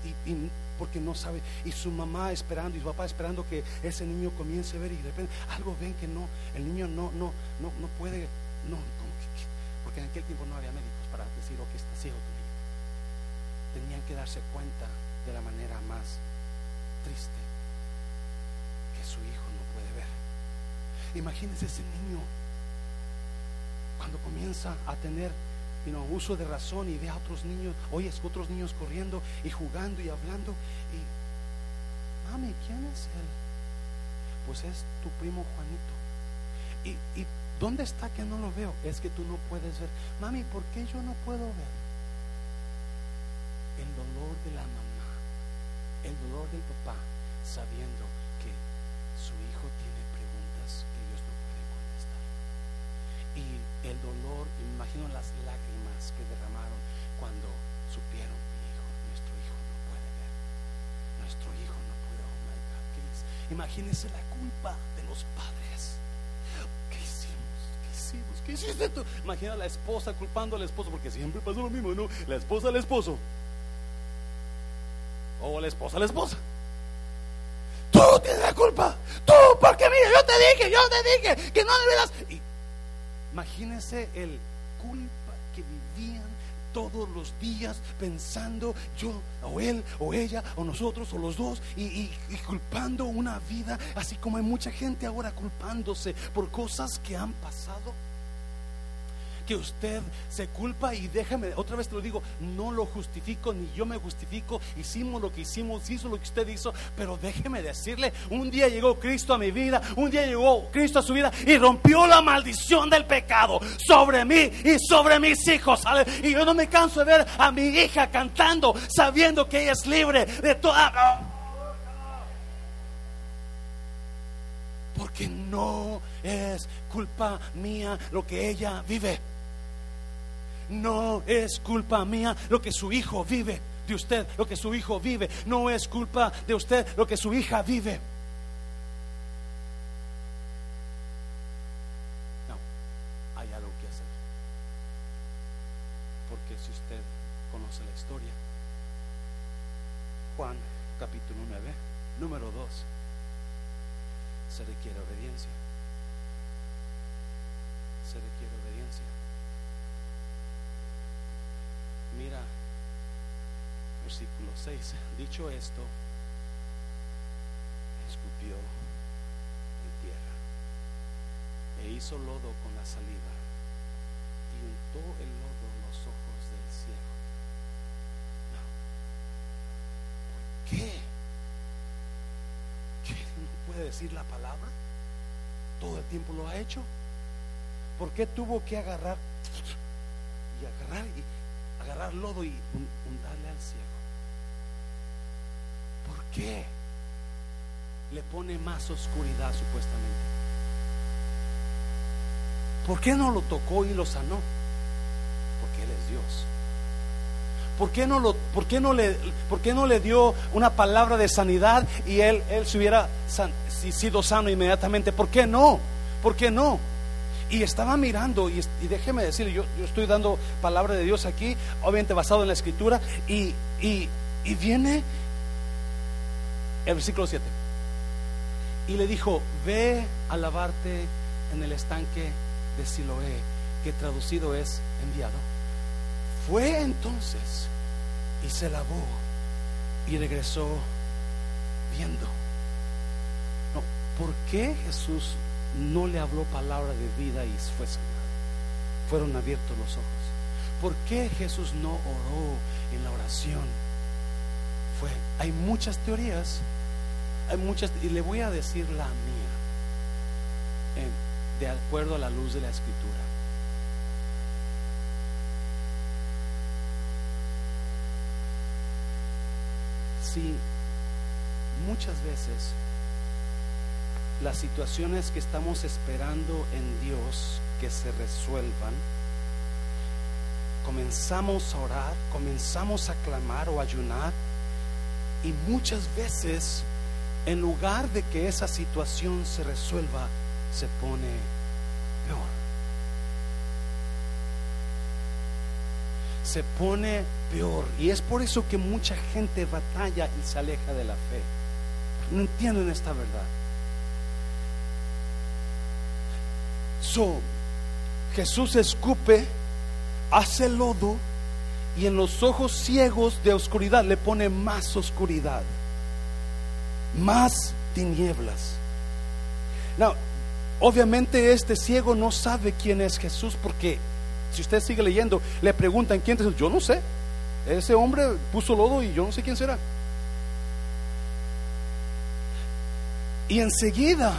y, y, porque no sabe y su mamá esperando y su papá esperando que ese niño comience a ver y de repente algo ven que no el niño no no no no puede no porque en aquel tiempo no había médicos para decir que está ciego tenían que darse cuenta de la manera más triste que su hijo no puede ver. Imagínense ese niño cuando comienza a tener uso de razón y ve a otros niños, oye, otros niños corriendo y jugando y hablando y, mami, ¿quién es él? Pues es tu primo Juanito. ¿Y, y dónde está que no lo veo? Es que tú no puedes ver. Mami, ¿por qué yo no puedo ver? el dolor de la mamá, el dolor del papá, sabiendo que su hijo tiene preguntas que ellos no pueden contestar. Y el dolor, imagino las lágrimas que derramaron cuando supieron, mi hijo, nuestro hijo no puede ver. Nuestro hijo no puede, oh my God, ¿qué hice? Imagínense la culpa de los padres. ¿Qué hicimos? ¿Qué hicimos? ¿Qué hiciste tú? Imagina a la esposa culpando al esposo, porque siempre pasa lo mismo, ¿no? La esposa al esposo. O la esposa a la esposa. Tú tienes la culpa. Tú, porque mira, yo te dije, yo te dije que no debieras. Y imagínense el todos los días pensando yo o él o ella o nosotros o los dos y, culpando una vida así como hay mucha gente ahora culpándose por cosas que han pasado que usted se culpa y déjame, otra vez te lo digo, no lo justifico ni yo me justifico, hicimos lo que hicimos, hizo lo que usted hizo, pero déjeme decirle, un día llegó Cristo a mi vida, un día llegó Cristo a su vida y rompió la maldición del pecado sobre mí y sobre mis hijos. Y yo no me canso de ver a mi hija cantando, sabiendo que ella es libre de toda... Porque no es culpa mía lo que ella vive. No es culpa mía lo que su hijo vive. De usted lo que su hijo vive. No es culpa de usted lo que su hija vive. No, hay algo que hacer. Porque si usted conoce la historia, Juan capítulo 9, número 2, se requiere obediencia. Se requiere obediencia. Mira, versículo 6. [LAUGHS] Dicho esto, escupió en tierra e hizo lodo con la saliva y untó el lodo los ojos del ciego. No. ¿Por qué? ¿Qué no puede decir la palabra? Todo el tiempo lo ha hecho. ¿Por qué tuvo que agarrar y agarrar y agarrar lodo y un- untarle al ciego? ¿Por qué? Le pone más oscuridad supuestamente. ¿Por qué no lo tocó y lo sanó? Porque Él es Dios. ¿Por qué no, lo, por qué no, le, por qué no le dio una palabra de sanidad y él, él se hubiera sido sano inmediatamente? ¿Por qué no? ¿Por qué no? Y estaba mirando, y, déjeme decirle, yo, yo estoy dando palabra de Dios aquí, obviamente basado en la escritura, y, y, y viene el versículo 7. Y le dijo, ve a lavarte en el estanque de Siloé, que traducido es enviado. Fue entonces y se lavó y regresó viendo. No, ¿por qué Jesús no le habló palabra de vida y fue sanado? Fueron abiertos los ojos. ¿Por qué Jesús no oró en la oración? Fue, hay muchas teorías, hay muchas, y le voy a decir la mía, de acuerdo a la luz de la escritura. Sí, muchas veces las situaciones que estamos esperando en Dios que se resuelvan, comenzamos a orar, comenzamos a clamar o ayunar y muchas veces en lugar de que esa situación se resuelva, se pone peor. Se pone peor. Y es por eso que mucha gente batalla y se aleja de la fe. No entienden esta verdad. So, Jesús escupe, hace lodo y en los ojos ciegos de oscuridad le pone más oscuridad, más tinieblas. Now, obviamente este ciego no sabe quién es Jesús porque si usted sigue leyendo, le preguntan quién es. Yo no sé. Ese hombre puso lodo y yo no sé quién será. Y enseguida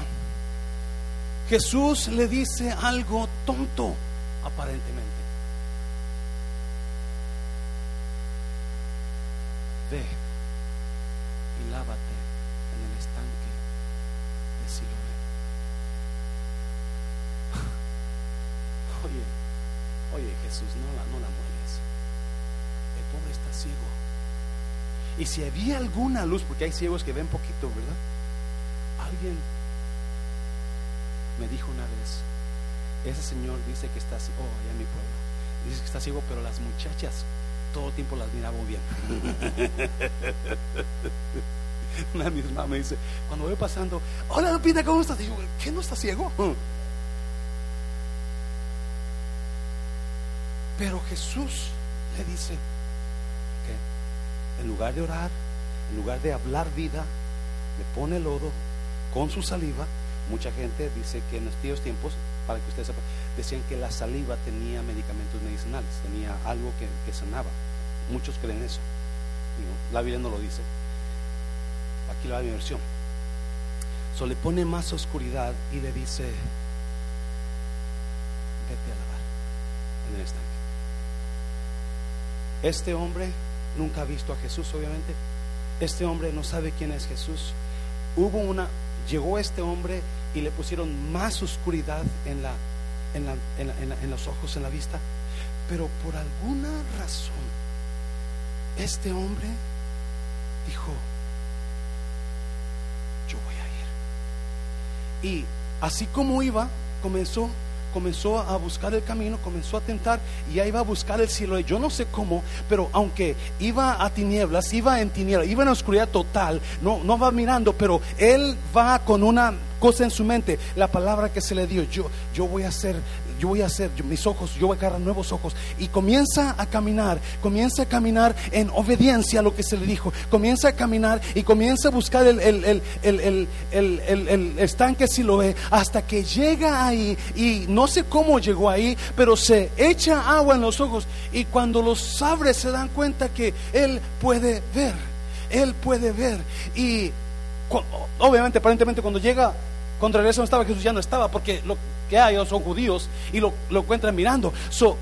Jesús le dice algo tonto, aparentemente. Ve y lávate en el estanque de Siloé. Oye, oye Jesús, no la, no la mueres. El pobre está ciego. Y si había alguna luz, porque hay ciegos que ven poquito, ¿verdad? Alguien me dijo una vez, ese señor dice que está ciego, oh, allá en mi pueblo, dice que está ciego, pero las muchachas todo el tiempo las miraba bien. [LAUGHS] Una de mis mamás me dice, cuando voy pasando, hola Lupita, ¿cómo estás? Digo, ¿qué no está ciego? [LAUGHS] Pero Jesús le dice que en lugar de orar, en lugar de hablar vida, le pone lodo con su saliva. Mucha gente dice que en aquellos tiempos, para que ustedes sepan, decían que la saliva tenía medicamentos medicinales, tenía algo que, sanaba. Muchos creen eso. la Biblia no lo dice. Aquí mi versión. So le pone más oscuridad y le dice, vete a lavar en el estanque. Este hombre nunca ha visto a Jesús, obviamente. Este hombre no sabe quién es Jesús. Hubo una, llegó este hombre y le pusieron más oscuridad en, la, en, los ojos, en la vista. Pero por alguna razón, este hombre dijo, yo voy a ir. Y así como iba, comenzó comenzó a buscar el camino, comenzó a tentar y ahí iba a buscar el cielo. Yo no sé cómo, pero aunque iba a tinieblas, iba en tinieblas, iba en oscuridad total, no, no va mirando, pero él va con una cosa en su mente, la palabra que se le dio, yo, yo voy a hacer yo voy a hacer mis ojos, yo voy a agarrar nuevos ojos. Y comienza a caminar, comienza a caminar en obediencia a lo que se le dijo. Comienza a caminar y comienza a buscar el, el, el, el estanque Siloé hasta que llega ahí. Y no sé cómo llegó ahí, pero se echa agua en los ojos. Y cuando los abre se dan cuenta que él puede ver. Él puede ver. Y obviamente, aparentemente, cuando llega cuando regresa no estaba Jesús, ya no estaba, porque lo que hay son judíos y lo, lo encuentran mirando.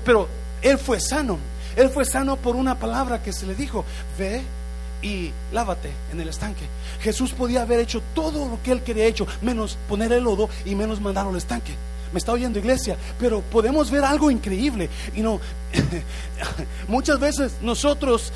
pero él fue sano. Él fue sano por una palabra que se le dijo, ve y lávate en el estanque. Jesús podía haber hecho todo lo que él quería hecho, menos poner el lodo y menos mandarlo al estanque. Me está oyendo iglesia, pero podemos ver algo increíble. Y no, [LAUGHS] muchas veces nosotros,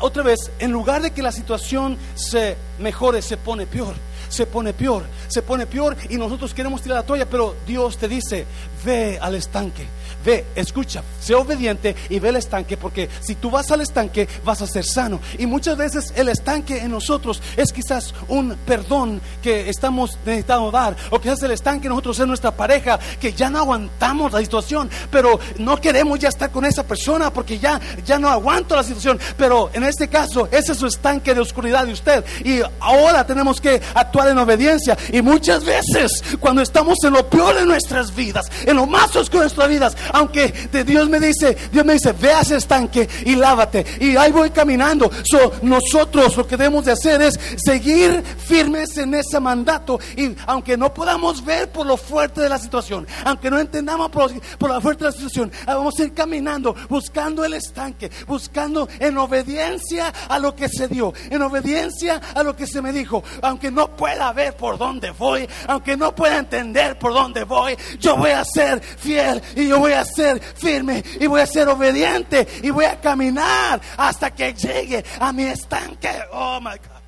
otra vez, en lugar de que la situación se mejore, se pone peor se pone peor, se pone peor y nosotros queremos tirar la toalla, pero Dios te dice, ve al estanque, ve, escucha, sé obediente y ve al estanque, porque si tú vas al estanque vas a ser sano. Y muchas veces el estanque en nosotros es quizás un perdón que estamos necesitando dar, o quizás el estanque en nosotros es nuestra pareja, que ya no aguantamos la situación, pero no queremos ya estar con esa persona porque ya, ya no aguanto la situación. Pero en este caso, ese es su estanque de oscuridad de usted. Y ahora tenemos que actuar en obediencia. Y muchas veces, cuando estamos en lo peor de nuestras vidas, en lo más oscuro de nuestras vidas, aunque de Dios me dice, Dios me dice, ve a ese estanque y lávate. Y ahí voy caminando. So, nosotros lo que debemos de hacer es seguir firmes en ese mandato. Y aunque no podamos ver por lo fuerte de la situación, aunque no entendamos por, por la fuerte de la situación, vamos a ir caminando, buscando el estanque, buscando en obediencia a lo que se dio, en obediencia a lo que se me dijo. Aunque no pueda ver por dónde voy, aunque no pueda entender por dónde voy, yo voy a ser fiel y yo voy a ser firme y voy a ser obediente y voy a caminar hasta que llegue a mi estanque. Oh my God.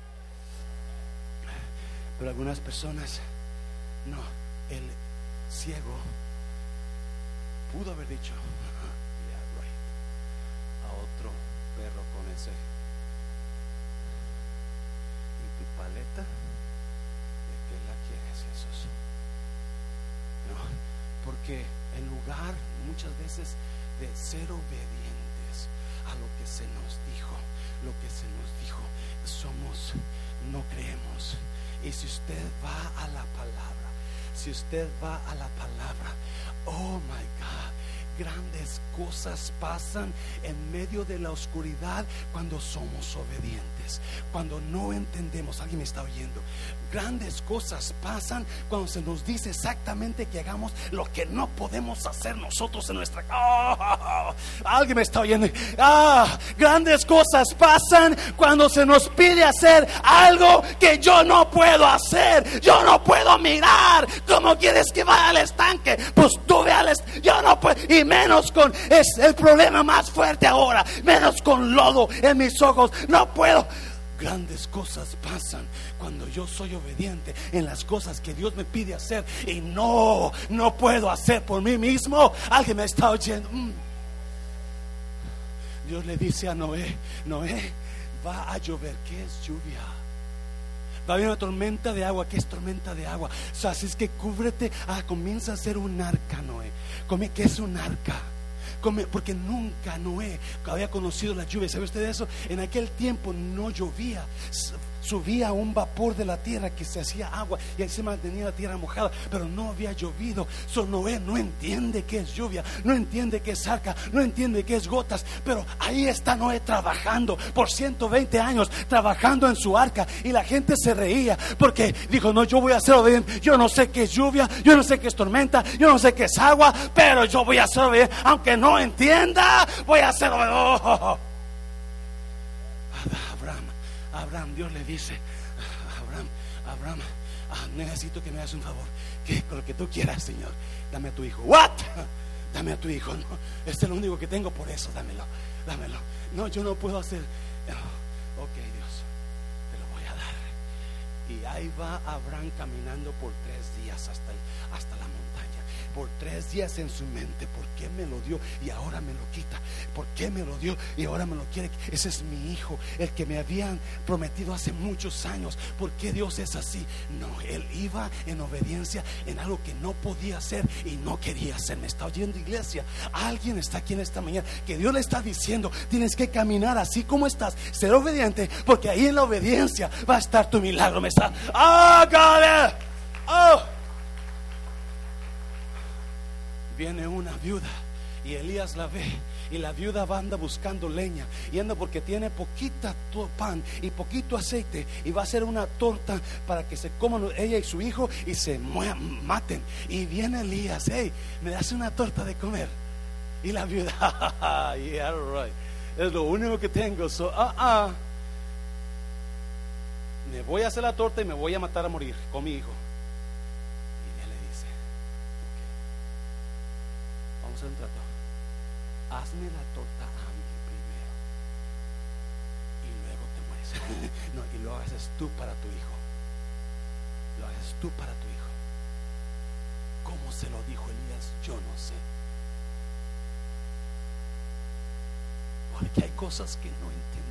Pero algunas personas, no, el ciego pudo haber dicho, a otro perro con ese. ¿Y tu paleta? ¿De qué la quieres, Jesús? No, porque en lugar muchas veces de ser obedientes a lo que se nos dijo, lo que se nos dijo, somos, no creemos. Y si usted va a la palabra, si usted va a la palabra, oh my God, grandes cosas pasan en medio de la oscuridad cuando somos obedientes, cuando no entendemos, alguien me está oyendo, grandes cosas pasan cuando se nos dice exactamente que hagamos lo que no podemos hacer nosotros en nuestra casa. alguien me está oyendo. Ah, grandes cosas pasan cuando se nos pide hacer algo que yo no puedo hacer. Yo no puedo mirar. ¿Cómo quieres que vaya al estanque? Pues tú ve al estanque. Yo no puedo. Y menos con es el problema más fuerte ahora, menos con lodo en mis ojos. No puedo. Grandes cosas pasan cuando yo soy obediente en las cosas que Dios me pide hacer y no, no puedo hacer por mí mismo. Alguien me está oyendo. Mm. Dios le dice a Noé, Noé, va a llover. ¿Qué es lluvia? Va a haber una tormenta de agua. ¿Qué es tormenta de agua? así es que cúbrete. Ah, comienza a ser un arca, Noé. ¿Qué es un arca? Porque nunca Noé había conocido la lluvia. ¿Sabe usted eso? En aquel tiempo no llovía subía un vapor de la tierra que se hacía agua y ahí se mantenía la tierra mojada, pero no había llovido. So Noé no entiende qué es lluvia, no entiende qué es arca, no entiende qué es gotas, pero ahí está Noé trabajando por 120 años, trabajando en su arca y la gente se reía porque dijo, no, yo voy a hacer obediente, yo no sé qué es lluvia, yo no sé qué es tormenta, yo no sé qué es agua, pero yo voy a hacer obediente, aunque no entienda, voy a hacer obediente. [LAUGHS] Abraham, Dios le dice, Abraham, Abraham, ah, necesito que me hagas un favor, que con lo que tú quieras, Señor, dame a tu hijo. What? Dame a tu hijo. Este es lo único que tengo por eso, dámelo, dámelo. No, yo no puedo hacer. ok, Dios, te lo voy a dar. Y ahí va Abraham caminando por tres días hasta, por tres días en su mente. ¿Por qué me lo dio y ahora me lo quita? ¿Por qué me lo dio y ahora me lo quiere? Ese es mi hijo, el que me habían prometido hace muchos años. ¿Por qué Dios es así? No, él iba en obediencia en algo que no podía hacer y no quería hacer. Me está oyendo iglesia. Alguien está aquí en esta mañana que Dios le está diciendo, tienes que caminar así como estás, ser obediente, porque ahí en la obediencia va a estar tu milagro. Me está, oh, God, oh viene una viuda y Elías la ve y la viuda va anda buscando leña y anda porque tiene poquita pan y poquito aceite y va a hacer una torta para que se coman ella y su hijo y se maten. Y viene Elías hey me hace una torta de comer. Y la viuda [LAUGHS] yeah es lo único que tengo so ah ah. Me voy a hacer la torta y me voy a matar a morir con mi hijo un trato. Hazme la torta a mí primero. Y luego te mueres. [LAUGHS] no, y lo haces tú para tu hijo. Lo haces tú para tu hijo. ¿Cómo se lo dijo Elías? Yo no sé. Porque hay cosas que no entendemos.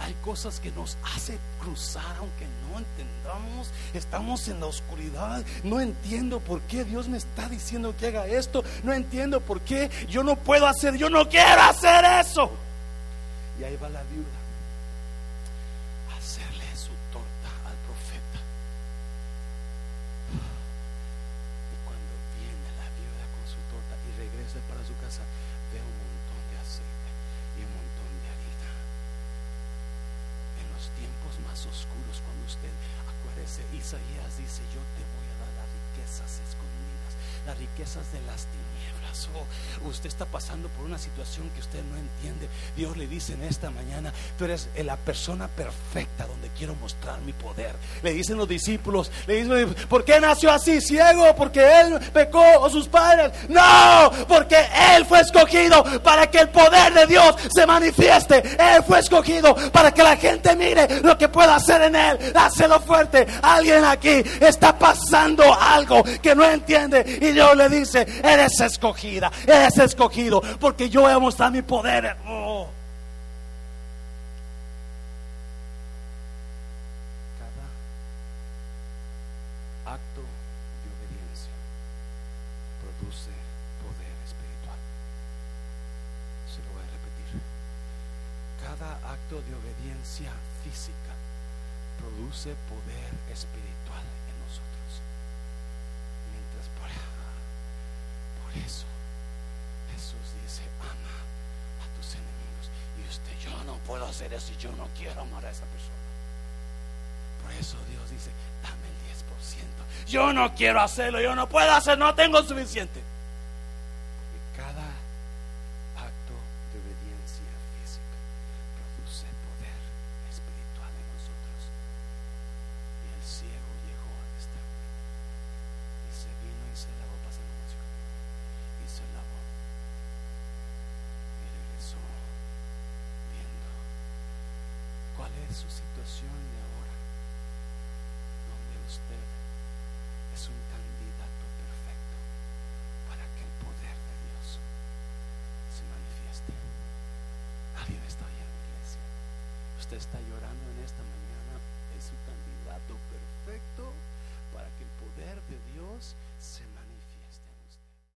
Hay cosas que nos hace cruzar aunque no entendamos. Estamos en la oscuridad. No entiendo por qué Dios me está diciendo que haga esto. No entiendo por qué yo no puedo hacer. Yo no quiero hacer eso. Y ahí va la viuda Isaías dice, yo te voy a dar las riquezas escondidas, las riquezas de las tinieblas. Oh, usted está pasando por una situación que usted no entiende. Dios le dice en esta mañana, eres la persona perfecta donde quiero mostrar mi poder. Le dicen los discípulos, le dicen, ¿por qué nació así ciego? Porque él pecó o sus padres. No, porque él fue escogido para que el poder de Dios se manifieste. Él fue escogido para que la gente mire lo que pueda hacer en él. Hácelo fuerte. Alguien aquí está pasando algo que no entiende y Dios le dice, eres escogida, eres escogido porque yo a mostrar mi poder. Oh. poder espiritual en nosotros. Mientras por, por eso Jesús dice, ama a tus enemigos. Y usted, yo no puedo hacer eso y yo no quiero amar a esa persona. Por eso Dios dice, dame el 10%. Yo no quiero hacerlo, yo no puedo hacer, no tengo suficiente.